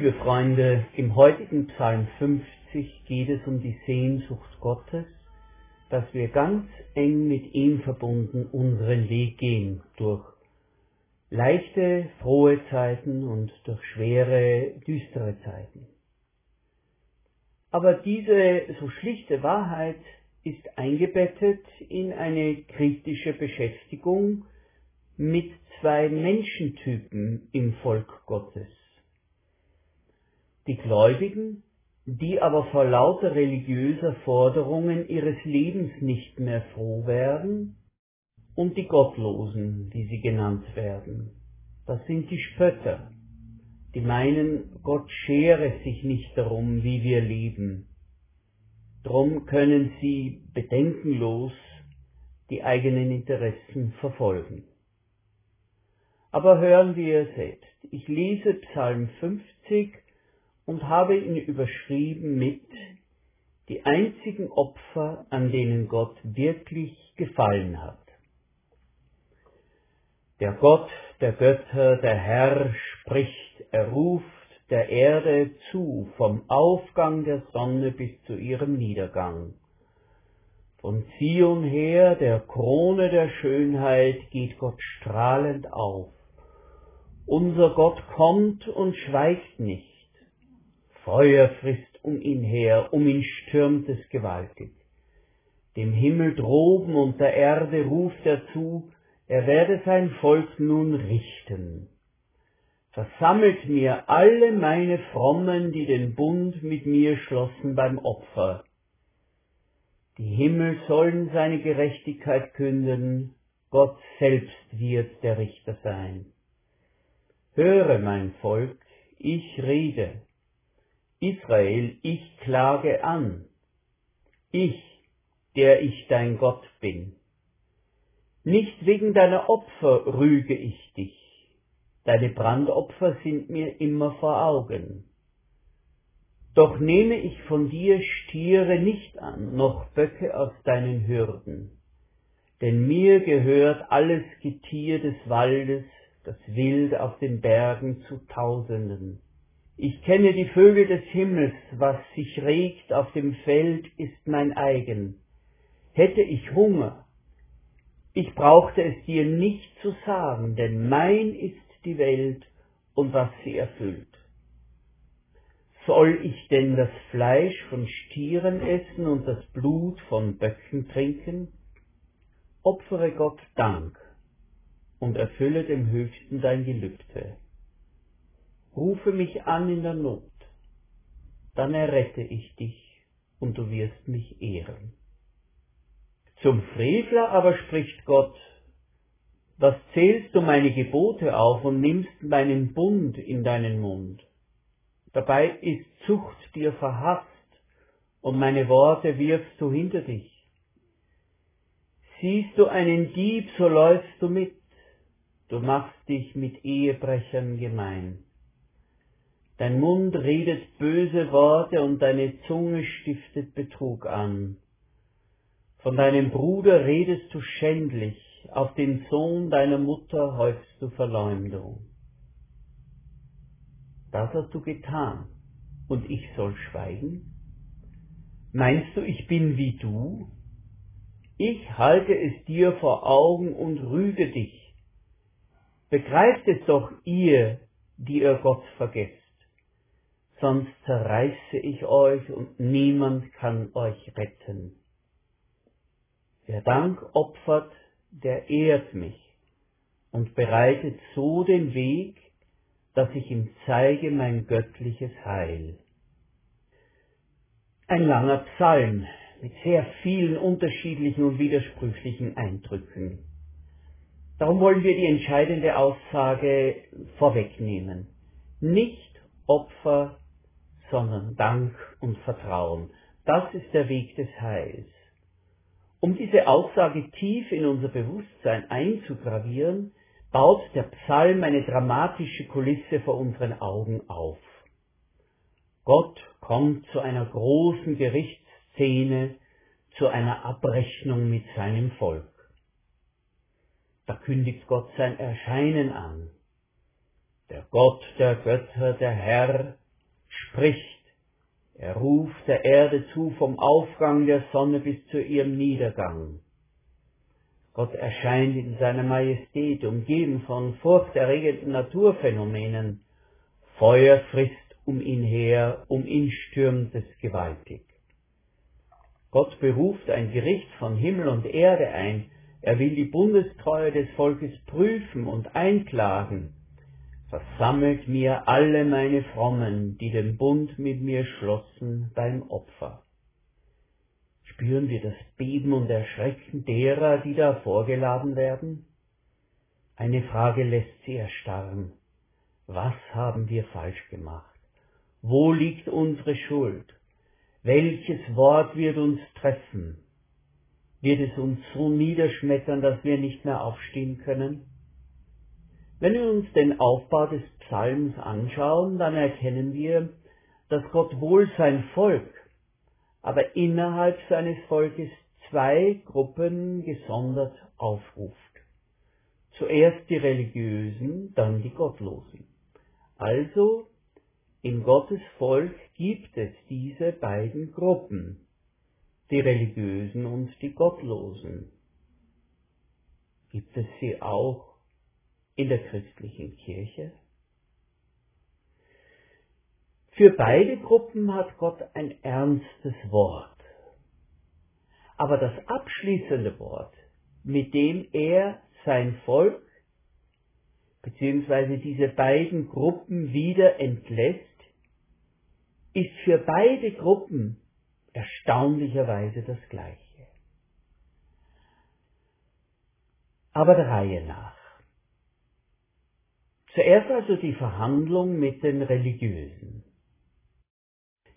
Liebe Freunde, im heutigen Psalm 50 geht es um die Sehnsucht Gottes, dass wir ganz eng mit ihm verbunden unseren Weg gehen, durch leichte, frohe Zeiten und durch schwere, düstere Zeiten. Aber diese so schlichte Wahrheit ist eingebettet in eine kritische Beschäftigung mit zwei Menschentypen im Volk Gottes die Gläubigen, die aber vor lauter religiöser Forderungen ihres Lebens nicht mehr froh werden, und die Gottlosen, wie sie genannt werden. Das sind die Spötter, die meinen, Gott schere sich nicht darum, wie wir leben. Drum können sie bedenkenlos die eigenen Interessen verfolgen. Aber hören wir selbst. Ich lese Psalm 50 und habe ihn überschrieben mit die einzigen Opfer, an denen Gott wirklich gefallen hat. Der Gott der Götter, der Herr spricht, er ruft der Erde zu, vom Aufgang der Sonne bis zu ihrem Niedergang. Von Zion her, der Krone der Schönheit, geht Gott strahlend auf. Unser Gott kommt und schweigt nicht. Feuer frisst um ihn her, um ihn stürmt es gewaltig. Dem Himmel droben und der Erde ruft er zu, er werde sein Volk nun richten. Versammelt mir alle meine Frommen, die den Bund mit mir schlossen beim Opfer. Die Himmel sollen seine Gerechtigkeit künden, Gott selbst wird der Richter sein. Höre, mein Volk, ich rede, Israel, ich klage an, ich, der ich dein Gott bin. Nicht wegen deiner Opfer rüge ich dich, deine Brandopfer sind mir immer vor Augen. Doch nehme ich von dir Stiere nicht an, noch Böcke aus deinen Hürden. Denn mir gehört alles Getier des Waldes, das Wild auf den Bergen zu Tausenden. Ich kenne die Vögel des Himmels, was sich regt auf dem Feld, ist mein eigen. Hätte ich Hunger, ich brauchte es dir nicht zu sagen, denn mein ist die Welt und was sie erfüllt. Soll ich denn das Fleisch von Stieren essen und das Blut von Böcken trinken? Opfere Gott Dank und erfülle dem Höchsten dein Gelübde. Rufe mich an in der Not, dann errette ich dich und du wirst mich ehren. Zum Frevler aber spricht Gott, was zählst du meine Gebote auf und nimmst meinen Bund in deinen Mund? Dabei ist Zucht dir verhasst und meine Worte wirfst du hinter dich. Siehst du einen Dieb, so läufst du mit, du machst dich mit Ehebrechern gemein. Dein Mund redet böse Worte und deine Zunge stiftet Betrug an. Von deinem Bruder redest du schändlich, auf den Sohn deiner Mutter häufst du Verleumdung. Das hast du getan, und ich soll schweigen? Meinst du, ich bin wie du? Ich halte es dir vor Augen und rüge dich. Begreift es doch ihr, die ihr Gott vergesst sonst zerreiße ich euch und niemand kann euch retten. Wer Dank opfert, der ehrt mich und bereitet so den Weg, dass ich ihm zeige mein göttliches Heil. Ein langer Psalm mit sehr vielen unterschiedlichen und widersprüchlichen Eindrücken. Darum wollen wir die entscheidende Aussage vorwegnehmen. Nicht Opfer sondern Dank und Vertrauen. Das ist der Weg des Heils. Um diese Aussage tief in unser Bewusstsein einzugravieren, baut der Psalm eine dramatische Kulisse vor unseren Augen auf. Gott kommt zu einer großen Gerichtsszene, zu einer Abrechnung mit seinem Volk. Da kündigt Gott sein Erscheinen an. Der Gott der Götter, der Herr, spricht, er ruft der Erde zu vom Aufgang der Sonne bis zu ihrem Niedergang. Gott erscheint in seiner Majestät, umgeben von furchterregenden Naturphänomenen. Feuer frisst um ihn her, um ihn stürmt es gewaltig. Gott beruft ein Gericht von Himmel und Erde ein, er will die Bundestreue des Volkes prüfen und einklagen. Versammelt mir alle meine Frommen, die den Bund mit mir schlossen beim Opfer. Spüren wir das Beben und Erschrecken derer, die da vorgeladen werden? Eine Frage lässt sie erstarren. Was haben wir falsch gemacht? Wo liegt unsere Schuld? Welches Wort wird uns treffen? Wird es uns so niederschmettern, dass wir nicht mehr aufstehen können? Wenn wir uns den Aufbau des Psalms anschauen, dann erkennen wir, dass Gott wohl sein Volk, aber innerhalb seines Volkes zwei Gruppen gesondert aufruft. Zuerst die Religiösen, dann die Gottlosen. Also in Gottes Volk gibt es diese beiden Gruppen, die Religiösen und die Gottlosen. Gibt es sie auch in der christlichen Kirche? Für beide Gruppen hat Gott ein ernstes Wort. Aber das abschließende Wort, mit dem er sein Volk bzw. diese beiden Gruppen wieder entlässt, ist für beide Gruppen erstaunlicherweise das Gleiche. Aber der Reihe nach. Zuerst also die Verhandlung mit den Religiösen.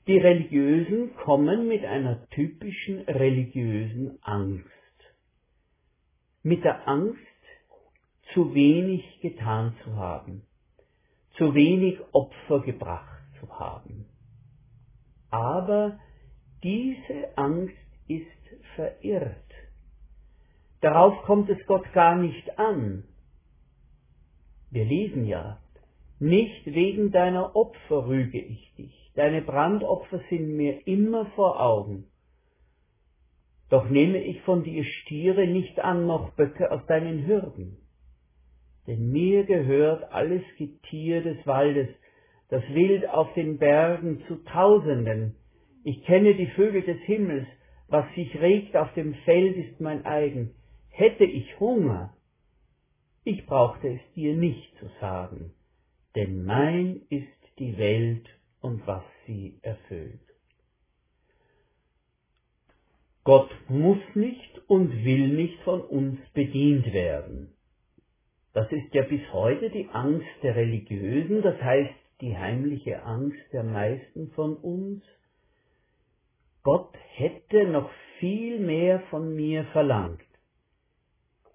Die Religiösen kommen mit einer typischen religiösen Angst. Mit der Angst, zu wenig getan zu haben, zu wenig Opfer gebracht zu haben. Aber diese Angst ist verirrt. Darauf kommt es Gott gar nicht an. Wir lesen ja, nicht wegen deiner Opfer rüge ich dich, deine Brandopfer sind mir immer vor Augen. Doch nehme ich von dir Stiere nicht an, noch Böcke aus deinen Hürden. Denn mir gehört alles Getier des Waldes, das Wild auf den Bergen zu Tausenden. Ich kenne die Vögel des Himmels, was sich regt auf dem Feld ist mein eigen. Hätte ich Hunger, ich brauchte es dir nicht zu sagen, denn mein ist die Welt und was sie erfüllt. Gott muss nicht und will nicht von uns bedient werden. Das ist ja bis heute die Angst der Religiösen, das heißt die heimliche Angst der meisten von uns, Gott hätte noch viel mehr von mir verlangt.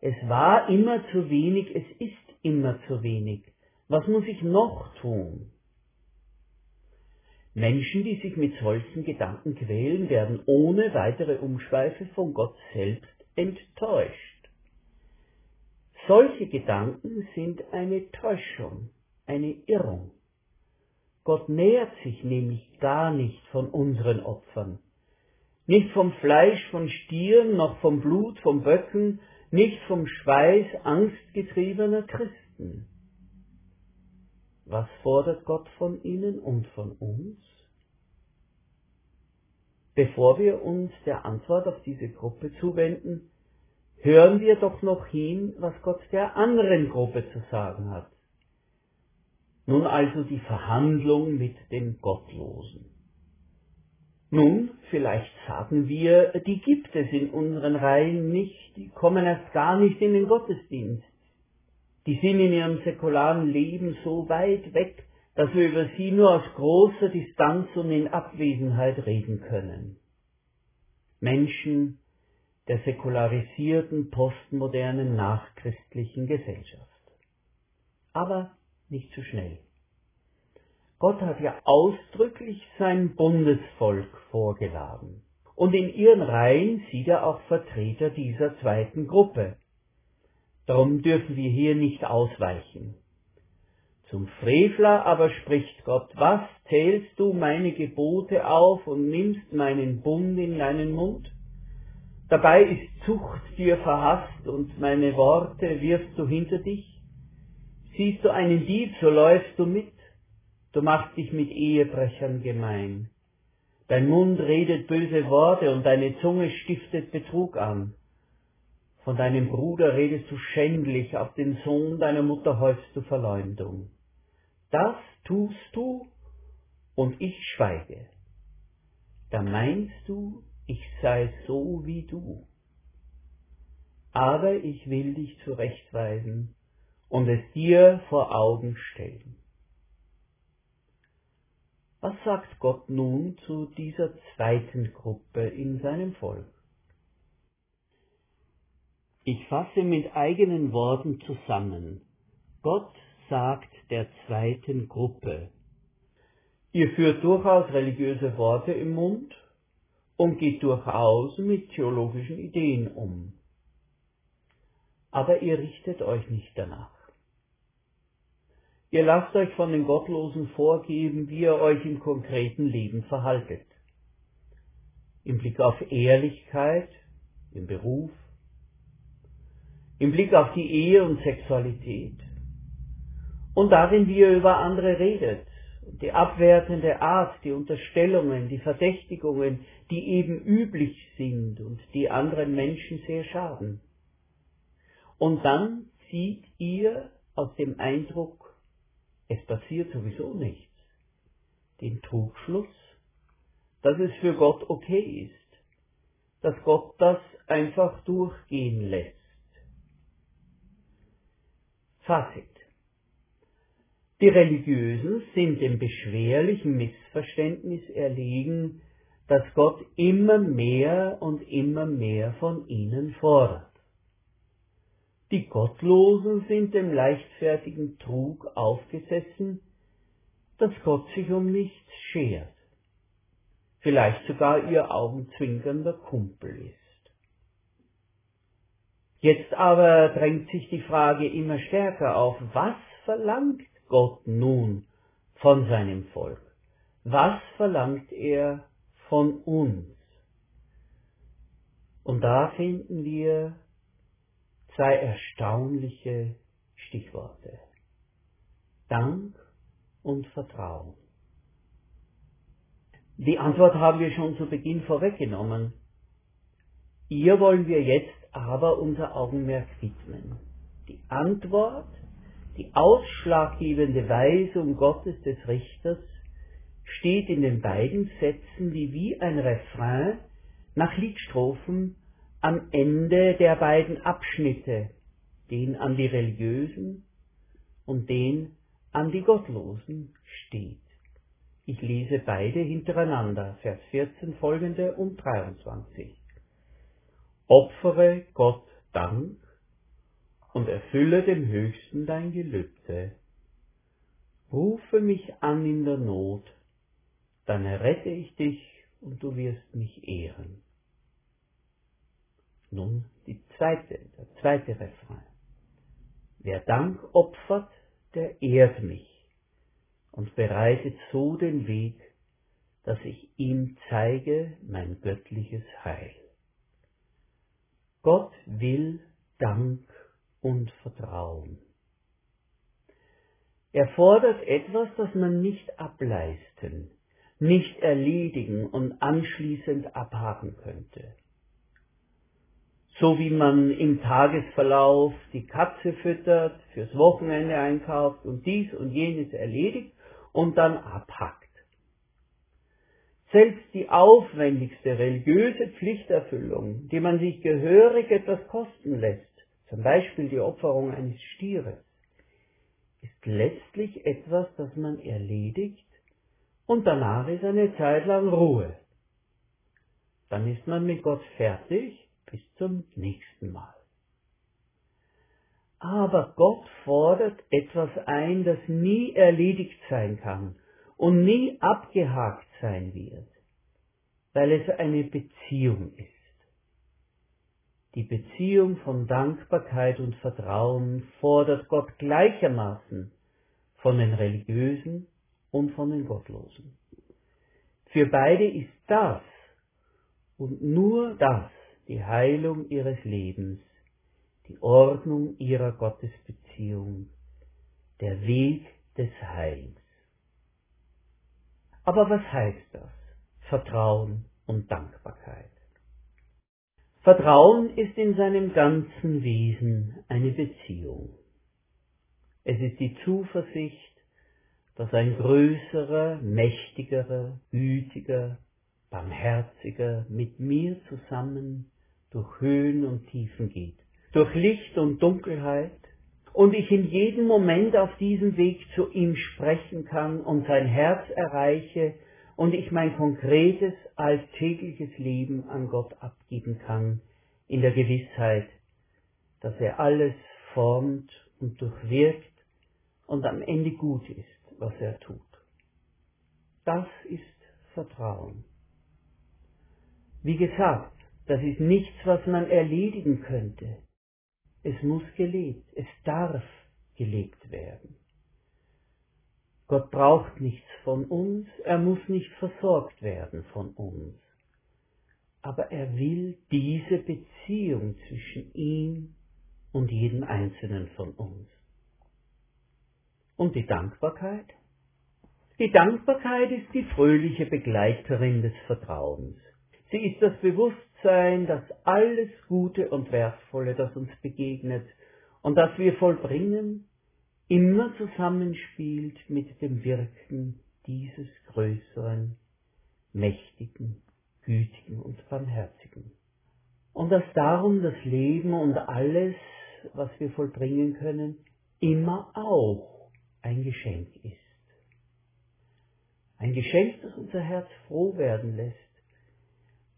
Es war immer zu wenig, es ist immer zu wenig. Was muss ich noch tun? Menschen, die sich mit solchen Gedanken quälen, werden ohne weitere Umschweife von Gott selbst enttäuscht. Solche Gedanken sind eine Täuschung, eine Irrung. Gott nähert sich nämlich gar nicht von unseren Opfern. Nicht vom Fleisch von Stieren, noch vom Blut von Böcken, nicht vom Schweiß angstgetriebener Christen. Was fordert Gott von ihnen und von uns? Bevor wir uns der Antwort auf diese Gruppe zuwenden, hören wir doch noch hin, was Gott der anderen Gruppe zu sagen hat. Nun also die Verhandlung mit den Gottlosen. Nun, vielleicht sagen wir, die gibt es in unseren Reihen nicht, die kommen erst gar nicht in den Gottesdienst. Die sind in ihrem säkularen Leben so weit weg, dass wir über sie nur aus großer Distanz und in Abwesenheit reden können. Menschen der säkularisierten, postmodernen, nachchristlichen Gesellschaft. Aber nicht zu schnell. Gott hat ja ausdrücklich sein Bundesvolk vorgeladen. Und in ihren Reihen sieht er auch Vertreter dieser zweiten Gruppe. Darum dürfen wir hier nicht ausweichen. Zum Frevler aber spricht Gott, was zählst du meine Gebote auf und nimmst meinen Bund in deinen Mund? Dabei ist Zucht dir verhasst und meine Worte wirfst du hinter dich? Siehst du einen Dieb, so läufst du mit, du machst dich mit Ehebrechern gemein. Dein Mund redet böse Worte und deine Zunge stiftet Betrug an. Von deinem Bruder redest du schändlich, auf den Sohn deiner Mutter häufst du Verleumdung. Das tust du und ich schweige. Da meinst du, ich sei so wie du. Aber ich will dich zurechtweisen und es dir vor Augen stellen. Was sagt Gott nun zu dieser zweiten Gruppe in seinem Volk? Ich fasse mit eigenen Worten zusammen. Gott sagt der zweiten Gruppe. Ihr führt durchaus religiöse Worte im Mund und geht durchaus mit theologischen Ideen um. Aber ihr richtet euch nicht danach. Ihr lasst euch von den Gottlosen vorgeben, wie ihr euch im konkreten Leben verhaltet. Im Blick auf Ehrlichkeit, im Beruf, im Blick auf die Ehe und Sexualität und darin, wie ihr über andere redet, die abwertende Art, die Unterstellungen, die Verdächtigungen, die eben üblich sind und die anderen Menschen sehr schaden. Und dann zieht ihr aus dem Eindruck, es passiert sowieso nichts, den Trugschluss, dass es für Gott okay ist, dass Gott das einfach durchgehen lässt. Fazit. Die Religiösen sind dem beschwerlichen Missverständnis erlegen, dass Gott immer mehr und immer mehr von ihnen fordert. Die Gottlosen sind dem leichtfertigen Trug aufgesessen, dass Gott sich um nichts schert, vielleicht sogar ihr augenzwinkernder Kumpel ist. Jetzt aber drängt sich die Frage immer stärker auf, was verlangt Gott nun von seinem Volk? Was verlangt er von uns? Und da finden wir zwei erstaunliche Stichworte. Dank und Vertrauen. Die Antwort haben wir schon zu Beginn vorweggenommen. Ihr wollen wir jetzt aber unser Augenmerk widmen. Die Antwort die ausschlaggebende Weisung Gottes des Richters steht in den beiden Sätzen, die wie ein Refrain nach Liedstrophen am Ende der beiden Abschnitte, den an die Religiösen und den an die Gottlosen steht. Ich lese beide hintereinander, Vers 14 folgende und 23. Opfere Gott Dank und erfülle dem Höchsten dein Gelübde. Rufe mich an in der Not, dann errette ich dich und du wirst mich ehren. Nun die zweite, der zweite Refrain. Wer Dank opfert, der ehrt mich und bereitet so den Weg, dass ich ihm zeige mein göttliches Heil. Gott will Dank und Vertrauen. Er fordert etwas, das man nicht ableisten, nicht erledigen und anschließend abhaken könnte. So wie man im Tagesverlauf die Katze füttert, fürs Wochenende einkauft und dies und jenes erledigt und dann abhackt. Selbst die aufwendigste religiöse Pflichterfüllung, die man sich gehörig etwas kosten lässt, zum Beispiel die Opferung eines Stieres, ist letztlich etwas, das man erledigt und danach ist eine Zeit lang Ruhe. Dann ist man mit Gott fertig bis zum nächsten Mal. Aber Gott fordert etwas ein, das nie erledigt sein kann und nie abgehakt sein wird, weil es eine Beziehung ist. Die Beziehung von Dankbarkeit und Vertrauen fordert Gott gleichermaßen von den Religiösen und von den Gottlosen. Für beide ist das und nur das die Heilung ihres Lebens, die Ordnung ihrer Gottesbeziehung, der Weg des Heils. Aber was heißt das? Vertrauen und Dankbarkeit. Vertrauen ist in seinem ganzen Wesen eine Beziehung. Es ist die Zuversicht, dass ein größerer, mächtigerer, gütiger, barmherziger mit mir zusammen durch Höhen und Tiefen geht, durch Licht und Dunkelheit, und ich in jedem Moment auf diesem Weg zu ihm sprechen kann und sein Herz erreiche und ich mein konkretes, alltägliches Leben an Gott abgeben kann, in der Gewissheit, dass er alles formt und durchwirkt und am Ende gut ist, was er tut. Das ist Vertrauen. Wie gesagt, das ist nichts, was man erledigen könnte. Es muss gelebt, es darf gelebt werden. Gott braucht nichts von uns, er muss nicht versorgt werden von uns. Aber er will diese Beziehung zwischen ihm und jedem Einzelnen von uns. Und die Dankbarkeit? Die Dankbarkeit ist die fröhliche Begleiterin des Vertrauens. Sie ist das Bewusstsein, dass alles Gute und Wertvolle, das uns begegnet und das wir vollbringen, immer zusammenspielt mit dem Wirken dieses größeren, mächtigen, gütigen und barmherzigen. Und dass darum das Leben und alles, was wir vollbringen können, immer auch ein Geschenk ist. Ein Geschenk, das unser Herz froh werden lässt,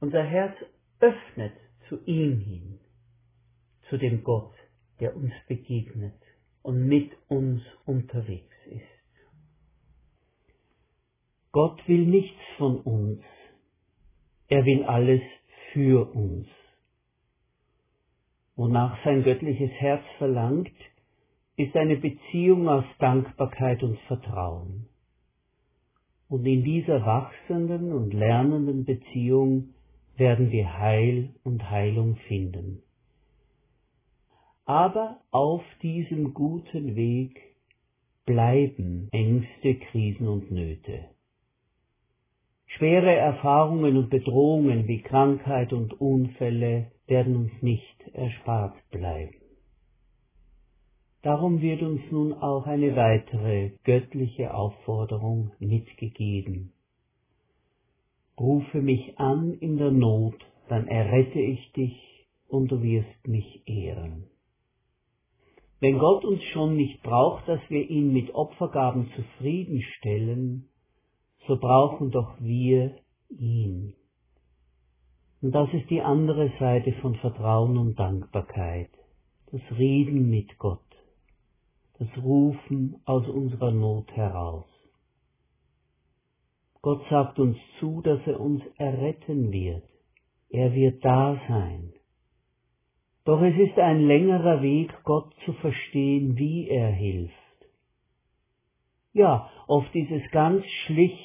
unser Herz öffnet zu ihm hin, zu dem Gott, der uns begegnet und mit uns unterwegs ist. Gott will nichts von uns, er will alles für uns. Wonach sein göttliches Herz verlangt, ist eine Beziehung aus Dankbarkeit und Vertrauen. Und in dieser wachsenden und lernenden Beziehung werden wir Heil und Heilung finden. Aber auf diesem guten Weg bleiben Ängste, Krisen und Nöte. Schwere Erfahrungen und Bedrohungen wie Krankheit und Unfälle werden uns nicht erspart bleiben. Darum wird uns nun auch eine weitere göttliche Aufforderung mitgegeben. Rufe mich an in der Not, dann errette ich dich und du wirst mich ehren. Wenn Gott uns schon nicht braucht, dass wir ihn mit Opfergaben zufriedenstellen, so brauchen doch wir ihn. Und das ist die andere Seite von Vertrauen und Dankbarkeit, das Reden mit Gott, das Rufen aus unserer Not heraus. Gott sagt uns zu, dass er uns erretten wird. Er wird da sein. Doch es ist ein längerer Weg, Gott zu verstehen, wie er hilft. Ja, oft ist es ganz schlicht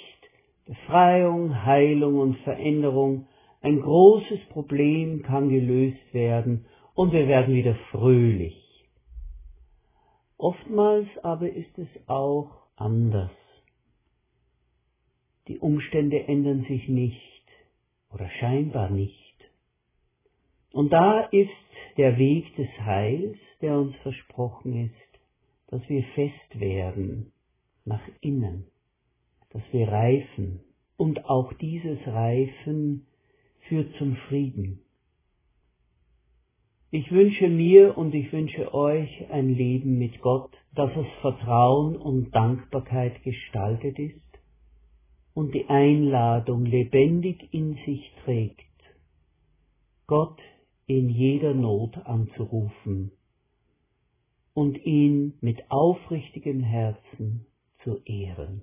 Befreiung, Heilung und Veränderung. Ein großes Problem kann gelöst werden und wir werden wieder fröhlich. Oftmals aber ist es auch anders. Die Umstände ändern sich nicht oder scheinbar nicht. Und da ist der Weg des Heils, der uns versprochen ist, dass wir fest werden nach innen, dass wir reifen und auch dieses Reifen führt zum Frieden. Ich wünsche mir und ich wünsche euch ein Leben mit Gott, das aus Vertrauen und Dankbarkeit gestaltet ist und die Einladung lebendig in sich trägt, Gott in jeder Not anzurufen und ihn mit aufrichtigem Herzen zu ehren.